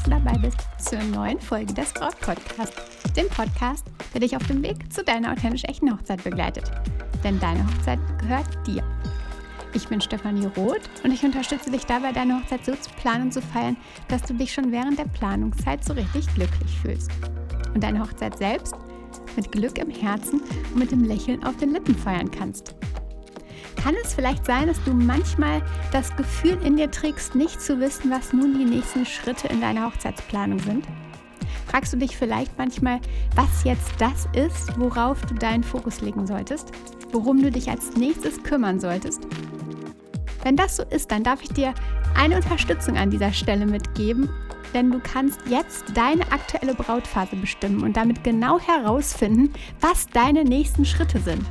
dass du dabei bist zur neuen Folge des Braut Podcast, dem Podcast, der dich auf dem Weg zu deiner authentisch echten Hochzeit begleitet. Denn deine Hochzeit gehört dir. Ich bin Stefanie Roth und ich unterstütze dich dabei, deine Hochzeit so zu planen und zu feiern, dass du dich schon während der Planungszeit so richtig glücklich fühlst. Und deine Hochzeit selbst mit Glück im Herzen und mit dem Lächeln auf den Lippen feiern kannst. Kann es vielleicht sein, dass du manchmal das Gefühl in dir trägst, nicht zu wissen, was nun die nächsten Schritte in deiner Hochzeitsplanung sind? Fragst du dich vielleicht manchmal, was jetzt das ist, worauf du deinen Fokus legen solltest? Worum du dich als nächstes kümmern solltest? Wenn das so ist, dann darf ich dir eine Unterstützung an dieser Stelle mitgeben, denn du kannst jetzt deine aktuelle Brautphase bestimmen und damit genau herausfinden, was deine nächsten Schritte sind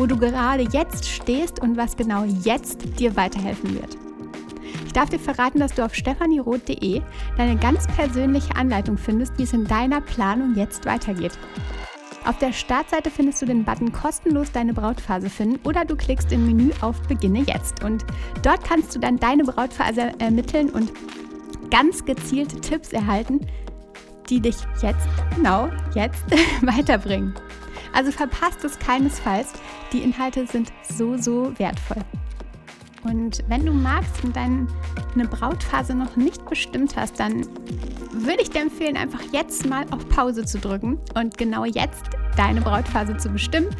wo du gerade jetzt stehst und was genau jetzt dir weiterhelfen wird. Ich darf dir verraten, dass du auf stephanieroth.de deine ganz persönliche Anleitung findest, wie es in deiner Planung jetzt weitergeht. Auf der Startseite findest du den Button kostenlos deine Brautphase finden oder du klickst im Menü auf Beginne jetzt und dort kannst du dann deine Brautphase ermitteln und ganz gezielte Tipps erhalten, die dich jetzt, genau jetzt, weiterbringen. Also verpasst es keinesfalls. Die Inhalte sind so, so wertvoll. Und wenn du magst und deine Brautphase noch nicht bestimmt hast, dann würde ich dir empfehlen, einfach jetzt mal auf Pause zu drücken und genau jetzt deine Brautphase zu bestimmen,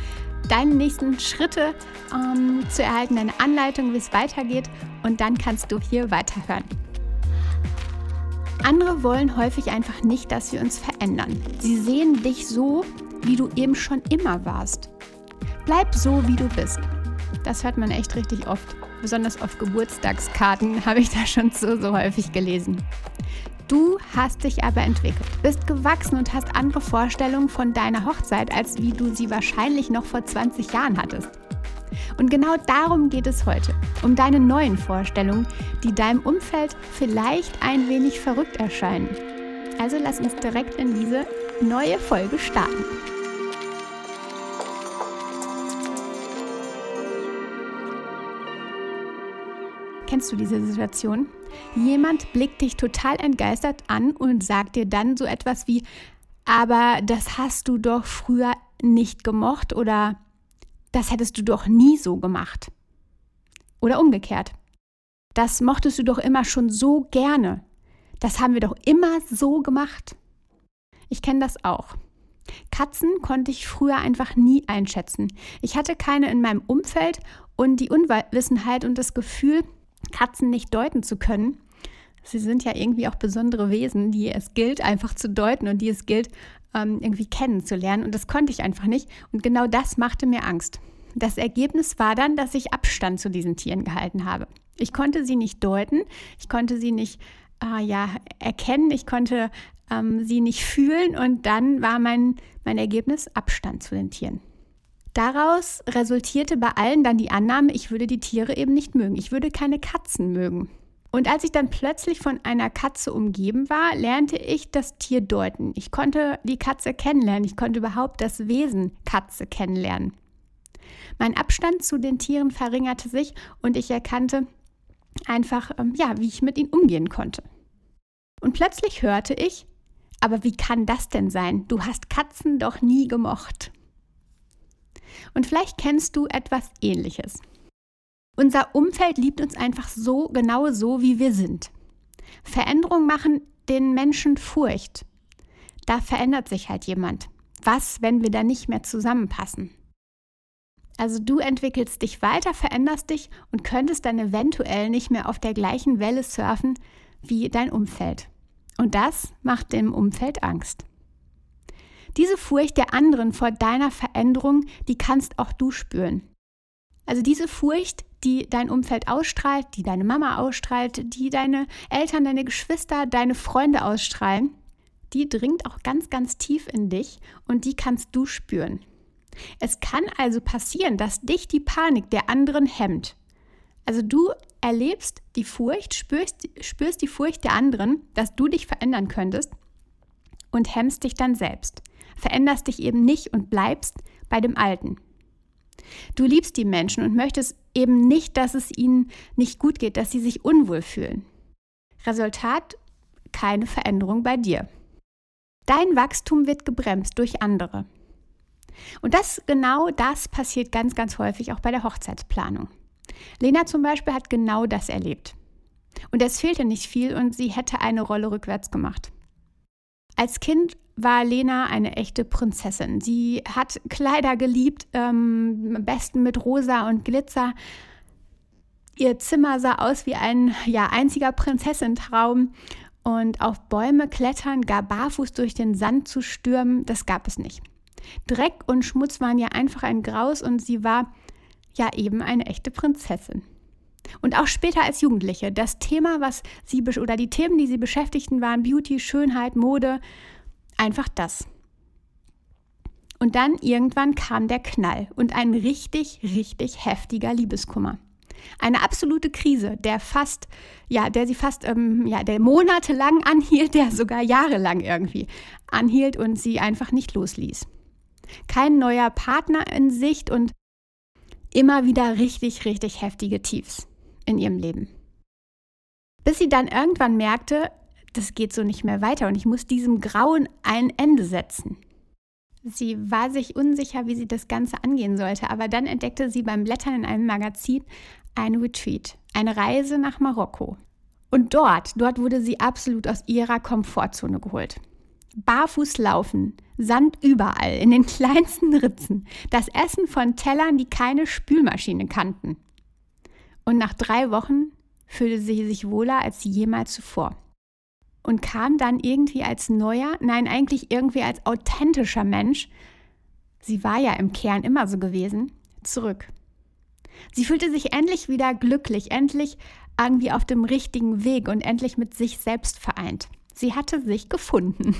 deine nächsten Schritte ähm, zu erhalten, deine Anleitung, wie es weitergeht und dann kannst du hier weiterhören. Andere wollen häufig einfach nicht, dass wir uns verändern. Sie sehen dich so, wie du eben schon immer warst. Bleib so, wie du bist. Das hört man echt richtig oft. Besonders auf Geburtstagskarten habe ich das schon so, so häufig gelesen. Du hast dich aber entwickelt, bist gewachsen und hast andere Vorstellungen von deiner Hochzeit, als wie du sie wahrscheinlich noch vor 20 Jahren hattest. Und genau darum geht es heute, um deine neuen Vorstellungen, die deinem Umfeld vielleicht ein wenig verrückt erscheinen. Also lass uns direkt in diese neue Folge starten. Kennst du diese Situation? Jemand blickt dich total entgeistert an und sagt dir dann so etwas wie, aber das hast du doch früher nicht gemocht oder das hättest du doch nie so gemacht. Oder umgekehrt. Das mochtest du doch immer schon so gerne. Das haben wir doch immer so gemacht. Ich kenne das auch. Katzen konnte ich früher einfach nie einschätzen. Ich hatte keine in meinem Umfeld und die Unwissenheit und das Gefühl, Katzen nicht deuten zu können. Sie sind ja irgendwie auch besondere Wesen, die es gilt einfach zu deuten und die es gilt ähm, irgendwie kennenzulernen. Und das konnte ich einfach nicht. Und genau das machte mir Angst. Das Ergebnis war dann, dass ich Abstand zu diesen Tieren gehalten habe. Ich konnte sie nicht deuten, ich konnte sie nicht äh, ja, erkennen, ich konnte ähm, sie nicht fühlen und dann war mein, mein Ergebnis Abstand zu den Tieren. Daraus resultierte bei allen dann die Annahme, ich würde die Tiere eben nicht mögen. Ich würde keine Katzen mögen. Und als ich dann plötzlich von einer Katze umgeben war, lernte ich das Tier deuten. Ich konnte die Katze kennenlernen. Ich konnte überhaupt das Wesen Katze kennenlernen. Mein Abstand zu den Tieren verringerte sich und ich erkannte einfach, ähm, ja, wie ich mit ihnen umgehen konnte. Und plötzlich hörte ich, aber wie kann das denn sein? Du hast Katzen doch nie gemocht. Und vielleicht kennst du etwas Ähnliches. Unser Umfeld liebt uns einfach so, genau so, wie wir sind. Veränderungen machen den Menschen Furcht. Da verändert sich halt jemand. Was, wenn wir da nicht mehr zusammenpassen? Also du entwickelst dich weiter, veränderst dich und könntest dann eventuell nicht mehr auf der gleichen Welle surfen wie dein Umfeld. Und das macht dem Umfeld Angst. Diese Furcht der anderen vor deiner Veränderung, die kannst auch du spüren. Also diese Furcht, die dein Umfeld ausstrahlt, die deine Mama ausstrahlt, die deine Eltern, deine Geschwister, deine Freunde ausstrahlen, die dringt auch ganz, ganz tief in dich und die kannst du spüren. Es kann also passieren, dass dich die Panik der anderen hemmt. Also du erlebst die Furcht, spürst, spürst die Furcht der anderen, dass du dich verändern könntest und hemmst dich dann selbst veränderst dich eben nicht und bleibst bei dem Alten. Du liebst die Menschen und möchtest eben nicht, dass es ihnen nicht gut geht, dass sie sich unwohl fühlen. Resultat, keine Veränderung bei dir. Dein Wachstum wird gebremst durch andere. Und das genau das passiert ganz, ganz häufig auch bei der Hochzeitsplanung. Lena zum Beispiel hat genau das erlebt. Und es fehlte nicht viel und sie hätte eine Rolle rückwärts gemacht. Als Kind war Lena eine echte Prinzessin. Sie hat Kleider geliebt, ähm, am besten mit Rosa und Glitzer. Ihr Zimmer sah aus wie ein ja, einziger Prinzessentraum. Und auf Bäume klettern, gar barfuß durch den Sand zu stürmen, das gab es nicht. Dreck und Schmutz waren ja einfach ein Graus und sie war ja eben eine echte Prinzessin. Und auch später als Jugendliche, das Thema, was sie oder die Themen, die sie beschäftigten, waren Beauty, Schönheit, Mode, einfach das. Und dann irgendwann kam der Knall und ein richtig, richtig heftiger Liebeskummer. Eine absolute Krise, der fast, ja, der sie fast, ähm, ja, der monatelang anhielt, der sogar jahrelang irgendwie anhielt und sie einfach nicht losließ. Kein neuer Partner in Sicht und immer wieder richtig, richtig heftige Tiefs in ihrem Leben. Bis sie dann irgendwann merkte, das geht so nicht mehr weiter und ich muss diesem Grauen ein Ende setzen. Sie war sich unsicher, wie sie das Ganze angehen sollte, aber dann entdeckte sie beim Blättern in einem Magazin ein Retreat, eine Reise nach Marokko. Und dort, dort wurde sie absolut aus ihrer Komfortzone geholt. Barfuß laufen, Sand überall, in den kleinsten Ritzen, das Essen von Tellern, die keine Spülmaschine kannten. Und nach drei Wochen fühlte sie sich wohler als jemals zuvor. Und kam dann irgendwie als neuer, nein, eigentlich irgendwie als authentischer Mensch, sie war ja im Kern immer so gewesen, zurück. Sie fühlte sich endlich wieder glücklich, endlich irgendwie auf dem richtigen Weg und endlich mit sich selbst vereint. Sie hatte sich gefunden.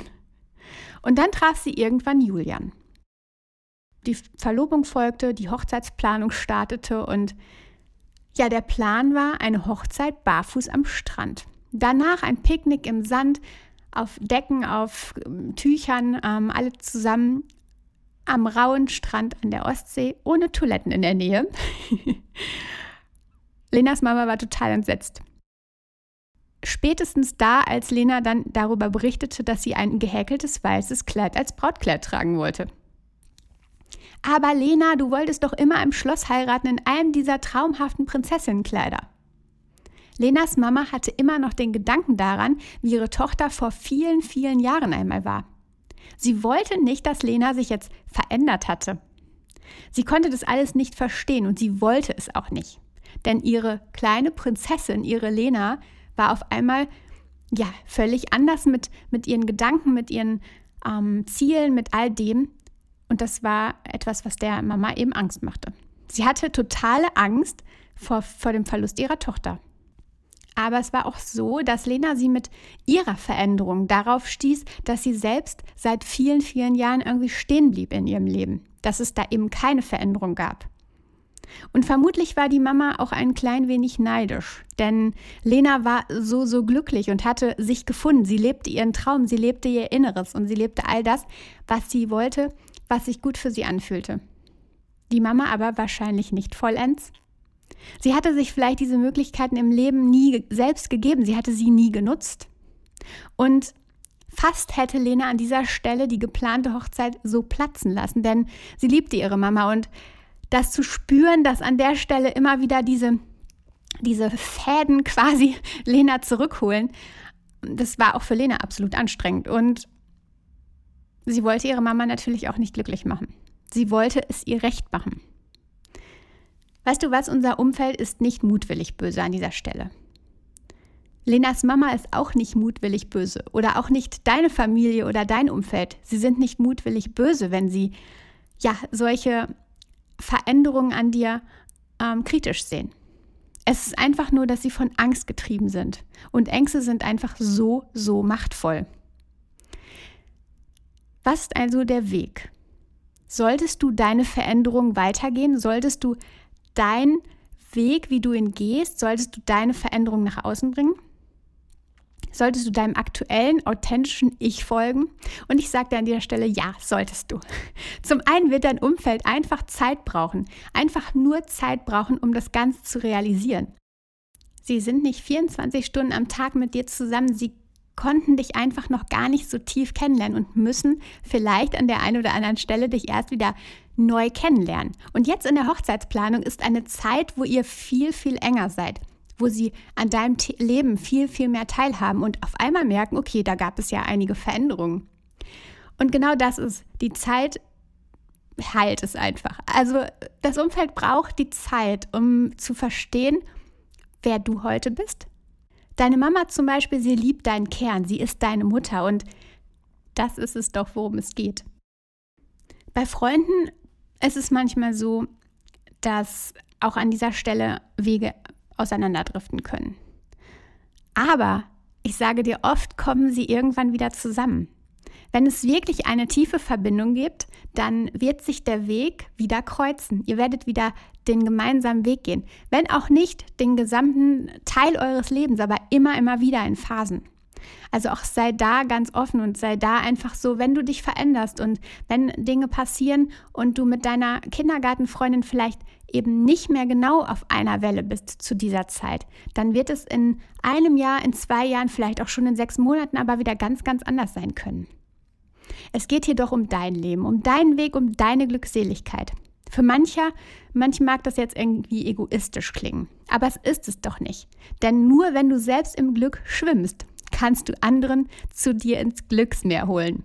Und dann traf sie irgendwann Julian. Die Verlobung folgte, die Hochzeitsplanung startete und ja, der Plan war eine Hochzeit barfuß am Strand. Danach ein Picknick im Sand, auf Decken, auf ähm, Tüchern, ähm, alle zusammen am rauen Strand an der Ostsee, ohne Toiletten in der Nähe. Lenas Mama war total entsetzt. Spätestens da, als Lena dann darüber berichtete, dass sie ein gehäkeltes weißes Kleid als Brautkleid tragen wollte. Aber Lena, du wolltest doch immer im Schloss heiraten in einem dieser traumhaften Prinzessinnenkleider. Lenas Mama hatte immer noch den Gedanken daran, wie ihre Tochter vor vielen, vielen Jahren einmal war. Sie wollte nicht, dass Lena sich jetzt verändert hatte. Sie konnte das alles nicht verstehen und sie wollte es auch nicht. Denn ihre kleine Prinzessin, ihre Lena, war auf einmal ja völlig anders mit, mit ihren Gedanken, mit ihren ähm, Zielen, mit all dem. Und das war etwas, was der Mama eben Angst machte. Sie hatte totale Angst vor, vor dem Verlust ihrer Tochter. Aber es war auch so, dass Lena sie mit ihrer Veränderung darauf stieß, dass sie selbst seit vielen, vielen Jahren irgendwie stehen blieb in ihrem Leben, dass es da eben keine Veränderung gab. Und vermutlich war die Mama auch ein klein wenig neidisch, denn Lena war so, so glücklich und hatte sich gefunden. Sie lebte ihren Traum, sie lebte ihr Inneres und sie lebte all das, was sie wollte, was sich gut für sie anfühlte. Die Mama aber wahrscheinlich nicht vollends. Sie hatte sich vielleicht diese Möglichkeiten im Leben nie selbst gegeben, sie hatte sie nie genutzt. Und fast hätte Lena an dieser Stelle die geplante Hochzeit so platzen lassen, denn sie liebte ihre Mama und das zu spüren, dass an der Stelle immer wieder diese, diese Fäden quasi Lena zurückholen, das war auch für Lena absolut anstrengend. Und sie wollte ihre Mama natürlich auch nicht glücklich machen. Sie wollte es ihr recht machen. Weißt du was, unser Umfeld ist nicht mutwillig böse an dieser Stelle. Lenas Mama ist auch nicht mutwillig böse oder auch nicht deine Familie oder dein Umfeld. Sie sind nicht mutwillig böse, wenn sie ja solche Veränderungen an dir ähm, kritisch sehen. Es ist einfach nur, dass sie von Angst getrieben sind. Und Ängste sind einfach so, so machtvoll. Was ist also der Weg? Solltest du deine Veränderung weitergehen? Solltest du deinen Weg, wie du ihn gehst, solltest du deine Veränderung nach außen bringen? Solltest du deinem aktuellen, authentischen Ich folgen? Und ich sage dir an dieser Stelle, ja, solltest du. Zum einen wird dein Umfeld einfach Zeit brauchen, einfach nur Zeit brauchen, um das Ganze zu realisieren. Sie sind nicht 24 Stunden am Tag mit dir zusammen, sie konnten dich einfach noch gar nicht so tief kennenlernen und müssen vielleicht an der einen oder anderen Stelle dich erst wieder neu kennenlernen. Und jetzt in der Hochzeitsplanung ist eine Zeit, wo ihr viel, viel enger seid, wo sie an deinem Leben viel, viel mehr teilhaben und auf einmal merken, okay, da gab es ja einige Veränderungen. Und genau das ist die Zeit, halt es einfach. Also das Umfeld braucht die Zeit, um zu verstehen, wer du heute bist. Deine Mama zum Beispiel, sie liebt deinen Kern, sie ist deine Mutter und das ist es doch, worum es geht. Bei Freunden ist es manchmal so, dass auch an dieser Stelle Wege auseinanderdriften können. Aber ich sage dir, oft kommen sie irgendwann wieder zusammen. Wenn es wirklich eine tiefe Verbindung gibt, dann wird sich der Weg wieder kreuzen. Ihr werdet wieder den gemeinsamen Weg gehen. Wenn auch nicht den gesamten Teil eures Lebens, aber immer, immer wieder in Phasen. Also auch sei da ganz offen und sei da einfach so, wenn du dich veränderst und wenn Dinge passieren und du mit deiner Kindergartenfreundin vielleicht eben nicht mehr genau auf einer Welle bist zu dieser Zeit, dann wird es in einem Jahr, in zwei Jahren, vielleicht auch schon in sechs Monaten aber wieder ganz, ganz anders sein können. Es geht hier doch um dein Leben, um deinen Weg, um deine Glückseligkeit. Für mancher, manchen mag das jetzt irgendwie egoistisch klingen, aber es ist es doch nicht. Denn nur wenn du selbst im Glück schwimmst, kannst du anderen zu dir ins Glücksmeer holen.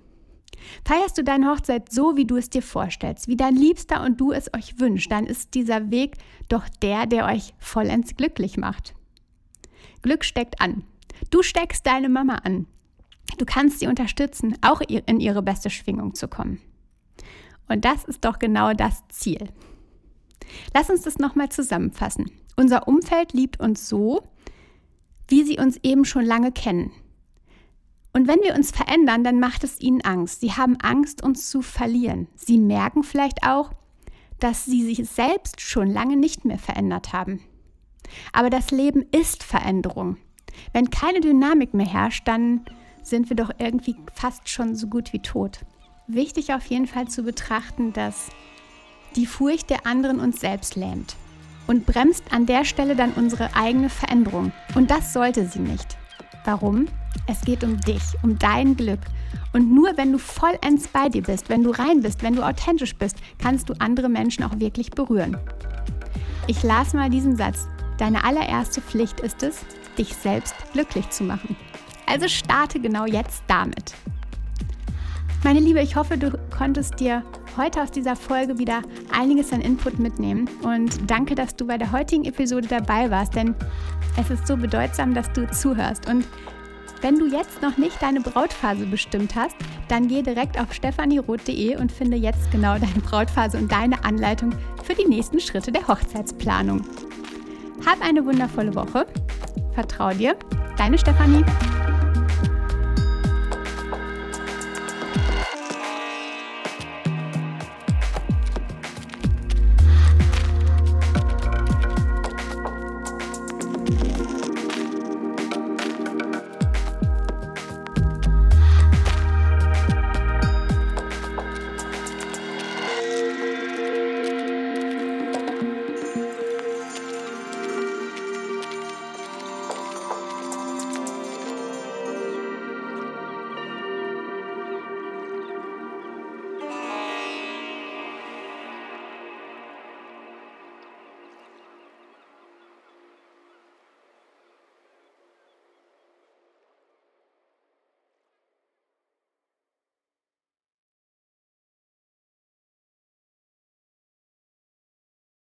Feierst du deine Hochzeit so, wie du es dir vorstellst, wie dein Liebster und du es euch wünscht, dann ist dieser Weg doch der, der euch vollends glücklich macht. Glück steckt an. Du steckst deine Mama an. Du kannst sie unterstützen, auch in ihre beste Schwingung zu kommen. Und das ist doch genau das Ziel. Lass uns das nochmal zusammenfassen. Unser Umfeld liebt uns so, wie sie uns eben schon lange kennen. Und wenn wir uns verändern, dann macht es ihnen Angst. Sie haben Angst, uns zu verlieren. Sie merken vielleicht auch, dass sie sich selbst schon lange nicht mehr verändert haben. Aber das Leben ist Veränderung. Wenn keine Dynamik mehr herrscht, dann sind wir doch irgendwie fast schon so gut wie tot. Wichtig auf jeden Fall zu betrachten, dass die Furcht der anderen uns selbst lähmt und bremst an der Stelle dann unsere eigene Veränderung. Und das sollte sie nicht. Warum? Es geht um dich, um dein Glück. Und nur wenn du vollends bei dir bist, wenn du rein bist, wenn du authentisch bist, kannst du andere Menschen auch wirklich berühren. Ich las mal diesen Satz. Deine allererste Pflicht ist es, dich selbst glücklich zu machen. Also starte genau jetzt damit. Meine Liebe, ich hoffe, du konntest dir heute aus dieser Folge wieder einiges an Input mitnehmen und danke, dass du bei der heutigen Episode dabei warst, denn es ist so bedeutsam, dass du zuhörst und wenn du jetzt noch nicht deine Brautphase bestimmt hast, dann geh direkt auf stephanieroth.de und finde jetzt genau deine Brautphase und deine Anleitung für die nächsten Schritte der Hochzeitsplanung. Hab eine wundervolle Woche. Vertrau dir, deine Stefanie.